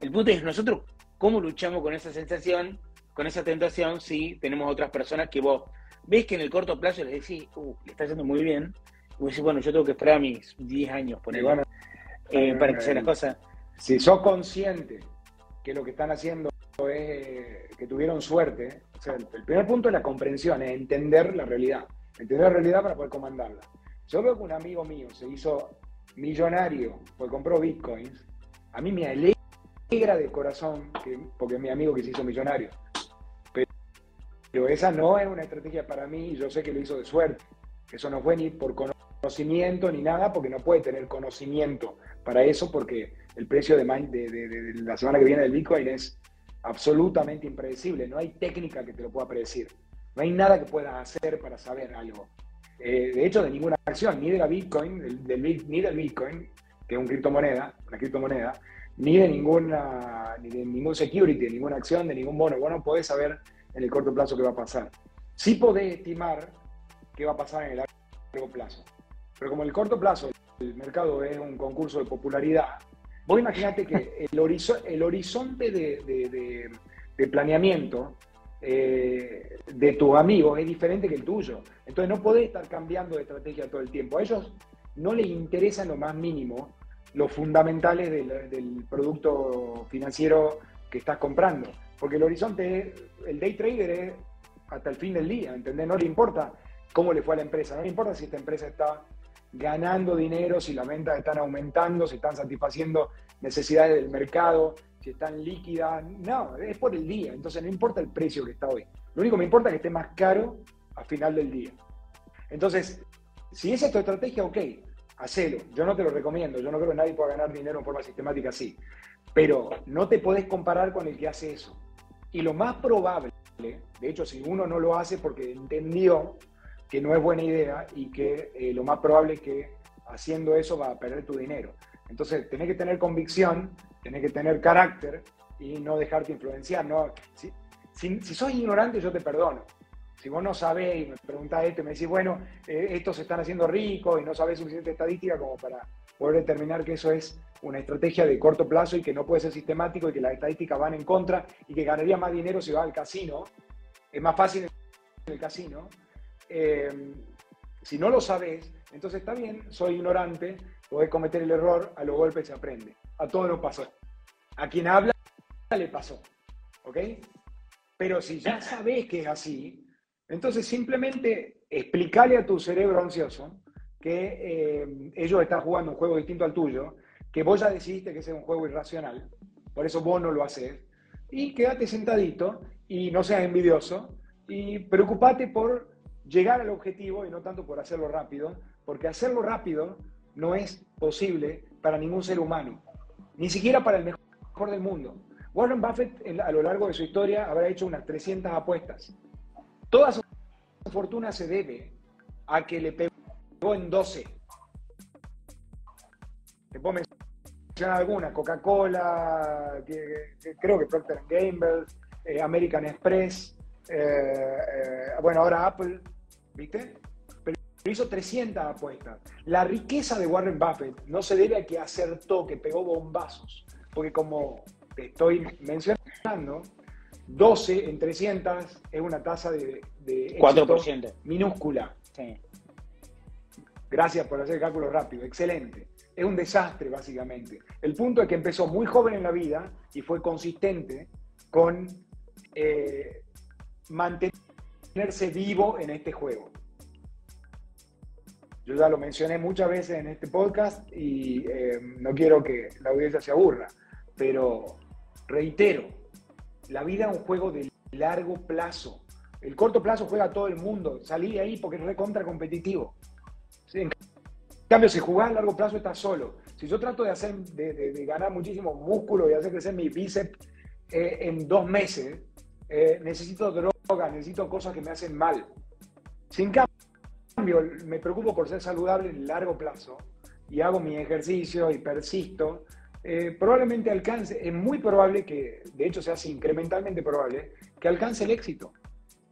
El punto es, nosotros ¿Cómo luchamos con esa sensación, con esa tentación, si tenemos otras personas que vos ves que en el corto plazo les decís, uh, le está yendo muy bien, decís, bueno, yo tengo que esperar a mis 10 años bueno, eh, para que sea las cosas. Si sos consciente que lo que están haciendo es que tuvieron suerte, o sea, el, primer punto es la comprensión, es entender la realidad, entender la realidad para poder comandarla. Yo veo que un amigo mío se hizo millonario porque compró bitcoins, a mí me alegra de corazón, porque es mi amigo que se hizo millonario. Pero, esa no es una estrategia para mí, yo sé que lo hizo de suerte. Eso no fue ni por conocimiento ni nada, porque no puede tener conocimiento para eso, porque el precio de, la semana que viene del Bitcoin es absolutamente impredecible. No hay técnica que te lo pueda predecir. No hay nada que puedas hacer para saber algo. Eh, de hecho, de ninguna acción, ni de la Bitcoin, ni del Bitcoin, que es una criptomoneda, una criptomoneda, ni de ninguna, ni de ningún security, ninguna acción, de ningún bono. Vos no podés saber en el corto plazo qué va a pasar. Sí podés estimar qué va a pasar en el largo plazo. Pero como el corto plazo, el mercado es un concurso de popularidad, vos imaginate que el, el horizonte de, planeamiento eh, de tus amigos es diferente que el tuyo. Entonces no podés estar cambiando de estrategia todo el tiempo. A ellos no les interesa lo más mínimo los fundamentales del, producto financiero que estás comprando. Porque el horizonte, el day trader es hasta el fin del día, ¿entendés? No le importa cómo le fue a la empresa, no le importa si esta empresa está ganando dinero, si las ventas están aumentando, si están satisfaciendo necesidades del mercado, si están líquidas, no, es por el día, entonces no importa el precio que está hoy. Lo único que me importa es que esté más caro al final del día. Entonces, si esa es tu estrategia, ok, hacelo. Yo no te lo recomiendo, yo no creo que nadie pueda ganar dinero en forma sistemática así. Pero no te podés comparar con el que hace eso. Y lo más probable, de hecho, si uno no lo hace porque entendió que no es buena idea y que eh, lo más probable es que haciendo eso va a perder tu dinero. Entonces, tenés que tener convicción, tenés que tener carácter y no dejarte influenciar. No, si, si, sos ignorante, yo te perdono. Si vos no sabés y me preguntás esto y me decís, bueno, eh, estos se están haciendo ricos y no sabés suficiente estadística como para poder determinar que eso es una estrategia de corto plazo y que no puede ser sistemático y que las estadísticas van en contra y que ganaría más dinero si va al casino, es más fácil en el casino. Eh, si no lo sabés, entonces está bien, soy ignorante, podés cometer el error, a los golpes se aprende. A todos nos pasó. A quien habla le pasó. ¿Ok? Pero si ya sabés que es así, entonces, simplemente explicarle a tu cerebro ansioso que eh, ellos están jugando un juego distinto al tuyo, que vos ya decidiste que es un juego irracional, por eso vos no lo haces, y quédate sentadito y no seas envidioso y preocupate por llegar al objetivo y no tanto por hacerlo rápido, porque hacerlo rápido no es posible para ningún ser humano, ni siquiera para el mejor del mundo. Warren Buffett a lo largo de su historia habrá hecho unas 300 apuestas. Toda su fortuna se debe a que le pegó en 12. Te puedo mencionar alguna, Coca-Cola, creo que Procter Gamble, eh, American Express, eh, eh, bueno, ahora Apple, ¿viste? Pero hizo 300 apuestas. La riqueza de Warren Buffett no se debe a que acertó, que pegó bombazos, porque como te estoy mencionando, 12 en 300 es una tasa de, de 4%. minúscula. Gracias por hacer el cálculo rápido, excelente. Es un desastre, básicamente. El punto es que empezó muy joven en la vida y fue consistente con eh, mantenerse vivo en este juego. Yo ya lo mencioné muchas veces en este podcast y eh, no quiero que la audiencia se aburra, pero reitero, la vida es un juego de largo plazo. El corto plazo juega todo el mundo. Salí ahí porque es recontra competitivo. En cambio, si jugás a largo plazo, estás solo. Si yo trato de, hacer, de, ganar muchísimo músculo y hacer crecer mi bíceps eh, en dos meses, eh, necesito droga, necesito cosas que me hacen mal. Sin cambio, me preocupo por ser saludable en largo plazo y hago mi ejercicio y persisto, eh, probablemente alcance, es muy probable que, de hecho se hace incrementalmente probable, que alcance el éxito.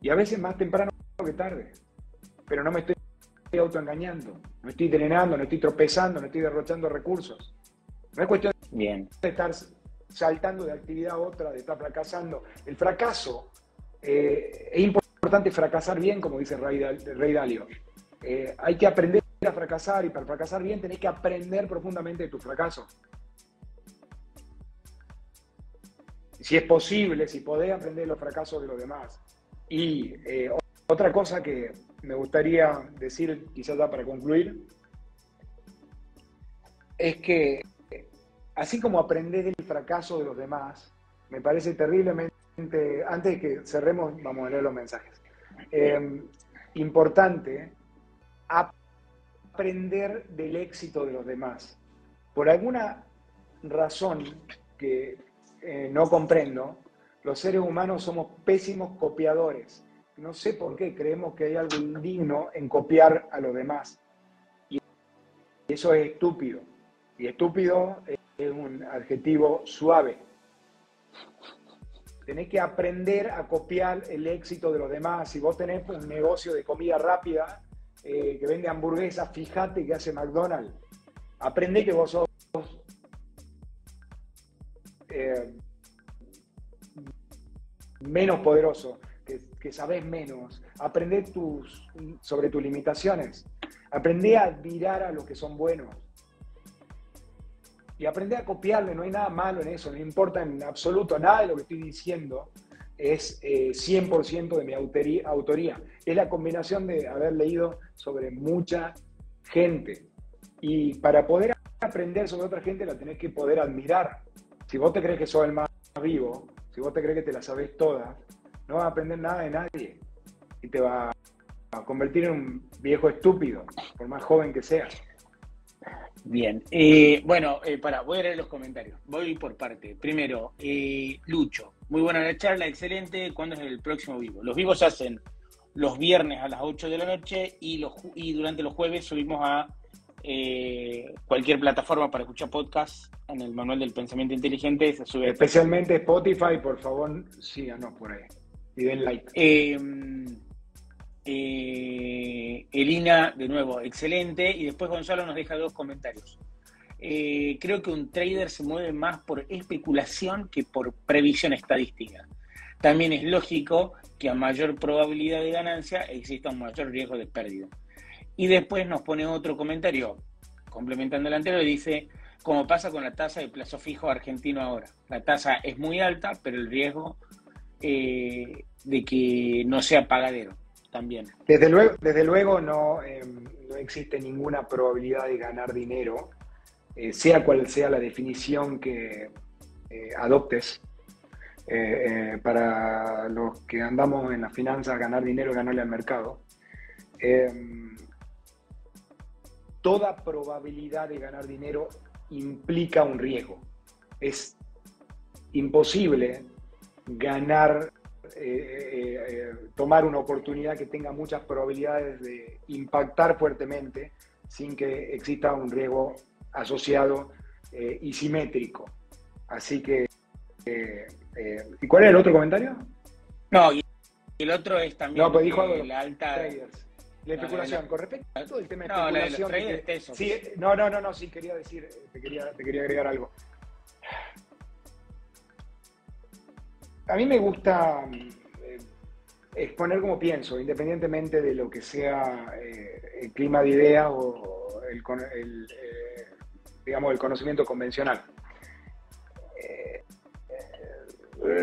Y a veces más temprano que tarde. Pero no me estoy autoengañando, no estoy entrenando, no estoy tropezando, no estoy derrochando recursos. No es cuestión Bien. de estar saltando de actividad a otra, de estar fracasando. El fracaso, eh, es importante fracasar bien, como dice Rey, Dalio. Eh, hay que aprender a fracasar y para fracasar bien tenés que aprender profundamente de tu fracaso. si es posible, si podés aprender los fracasos de los demás. Y eh, otra cosa que me gustaría decir, quizás ya para concluir, es que así como aprender del fracaso de los demás, me parece terriblemente, antes de que cerremos, vamos a leer los mensajes, eh, importante aprender del éxito de los demás. Por alguna razón que eh, no comprendo, los seres humanos somos pésimos copiadores. No sé por qué creemos que hay algo indigno en copiar a los demás. Y eso es estúpido. Y estúpido es un adjetivo suave. Tenés que aprender a copiar el éxito de los demás. Si vos tenés un negocio de comida rápida eh, que vende hamburguesas, fíjate que hace McDonald's. Aprende que vos sos eh, menos poderoso, que, que sabes menos. Aprende sobre tus limitaciones. Aprende a admirar a los que son buenos. Y aprende a copiarle, no hay nada malo en eso, no importa en absoluto nada de lo que estoy diciendo, es 100% eh, de mi autoría. Es la combinación de haber leído sobre mucha gente. Y para poder aprender sobre otra gente la tenés que poder admirar. Si vos te crees que sos el más vivo, si vos te crees que te la sabes todas, no vas a aprender nada de nadie. Y te va a convertir en un viejo estúpido, por más joven que seas. Bien, eh, bueno, eh, para, voy a leer los comentarios. Voy por parte. Primero, eh, Lucho, muy buena la charla, excelente. ¿Cuándo es el próximo vivo? Los vivos se hacen los viernes a las 8 de la noche y, los, y durante los jueves subimos a eh, cualquier plataforma para escuchar podcast en el manual del pensamiento inteligente se sube. Especialmente Spotify, por favor, síganos por ahí y den like. Eh, eh, Elina, de nuevo, excelente. Y después Gonzalo nos deja dos comentarios. creo que un trader se mueve más por especulación que por previsión estadística. También es lógico que a mayor probabilidad de ganancia exista un mayor riesgo de pérdida. Y después nos pone otro comentario, complementando el anterior, y dice, como pasa con la tasa de plazo fijo argentino ahora. La tasa es muy alta, pero el riesgo eh, de que no sea pagadero Desde luego, desde luego no, em, no existe ninguna probabilidad de ganar dinero, eh, sea cual sea la definición que eh, adoptes. eh, para los que andamos en las finanzas, ganar dinero ganarle al mercado. Em, toda probabilidad de ganar dinero implica un riesgo. Es imposible ganar, tomar una oportunidad que tenga muchas probabilidades de impactar fuertemente sin que exista un riesgo asociado y simétrico. Así que eh, eh, ¿Y cuál es el otro comentario? No, y el otro es también no, pues dijo algo la alta... Traders. La especulación, la, con respecto al tema de no, especulación. La de los sí, no, no, no, no, sí, quería decir, te quería, te quería agregar algo. A mí me gusta eh, exponer como pienso, independientemente de lo que sea eh, el clima de ideas o el, eh, digamos, el conocimiento convencional.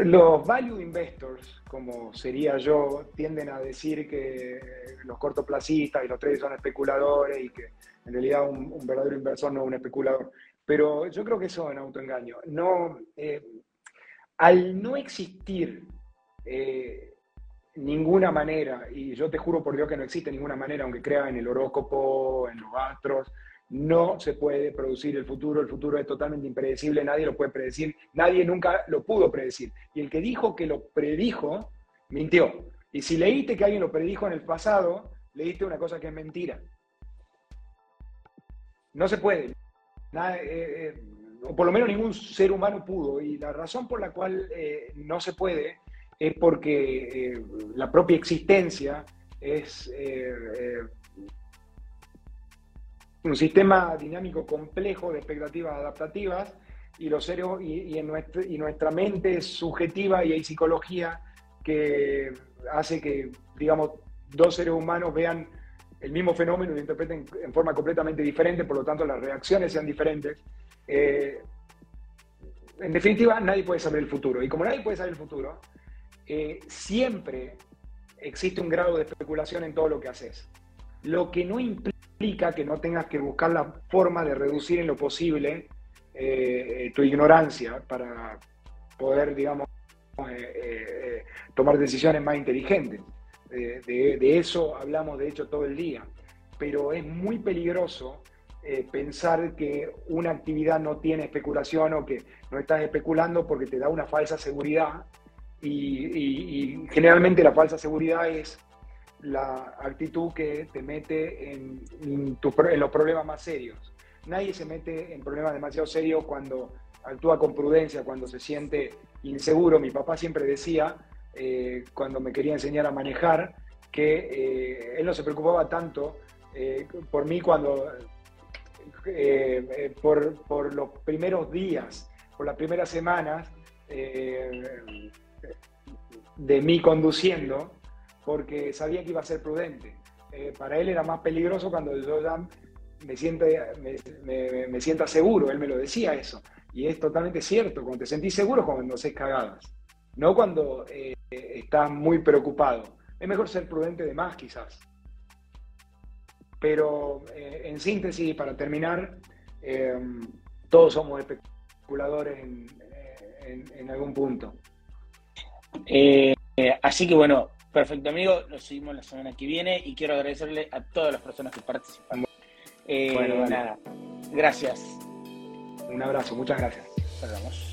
Los value investors, como sería yo, tienden a decir que los cortoplacistas y los traders son especuladores y que en realidad un, verdadero inversor no es un especulador. Pero yo creo que eso es un autoengaño. No, al no existir eh, ninguna manera, y yo te juro por Dios que no existe ninguna manera, aunque crea en el horóscopo, en los astros, no se puede producir el futuro, el futuro es totalmente impredecible, nadie lo puede predecir, nadie nunca lo pudo predecir. Y el que dijo que lo predijo, mintió. Y si leíste que alguien lo predijo en el pasado, leíste una cosa que es mentira. No se puede. Eh, eh, o por lo menos ningún ser humano pudo. Y la razón por la cual eh, no se puede es porque la propia existencia es un sistema dinámico complejo de expectativas adaptativas y, los seres, y, en nuestra, y nuestra mente es subjetiva y hay psicología que hace que, digamos, dos seres humanos vean el mismo fenómeno y lo interpreten en forma completamente diferente, por lo tanto las reacciones sean diferentes. Eh, en definitiva, nadie puede saber el futuro. Y como nadie puede saber el futuro, eh, siempre existe un grado de especulación en todo lo que haces. Lo que no implica que no tengas que buscar la forma de reducir en lo posible eh, tu ignorancia para poder, digamos, tomar decisiones más inteligentes. De, eso hablamos, de hecho, todo el día. Pero es muy peligroso pensar que una actividad no tiene especulación o que no estás especulando porque te da una falsa seguridad. y generalmente la falsa seguridad es la actitud que te mete en, los problemas más serios. Nadie se mete en problemas demasiado serios cuando actúa con prudencia, cuando se siente inseguro. Mi papá siempre decía, eh, cuando me quería enseñar a manejar, que eh, él no se preocupaba tanto eh, por mí cuando, por, por, los primeros días, por las primeras semanas de mí conduciendo, porque sabía que iba a ser prudente. Eh, para él era más peligroso cuando yo ya me, siente, me, sienta seguro, él me lo decía eso. Y es totalmente cierto, cuando te sentís seguro cuando haces cagadas, no cuando eh, estás muy preocupado. Es mejor ser prudente de más quizás. Pero eh, en síntesis, para terminar, todos somos especuladores en, en algún punto. así que bueno, Perfecto, amigo. Lo seguimos la semana que viene y quiero agradecerle a todas las personas que participan. Eh, bueno, nada. Gracias. Un abrazo, muchas gracias. Perdamos.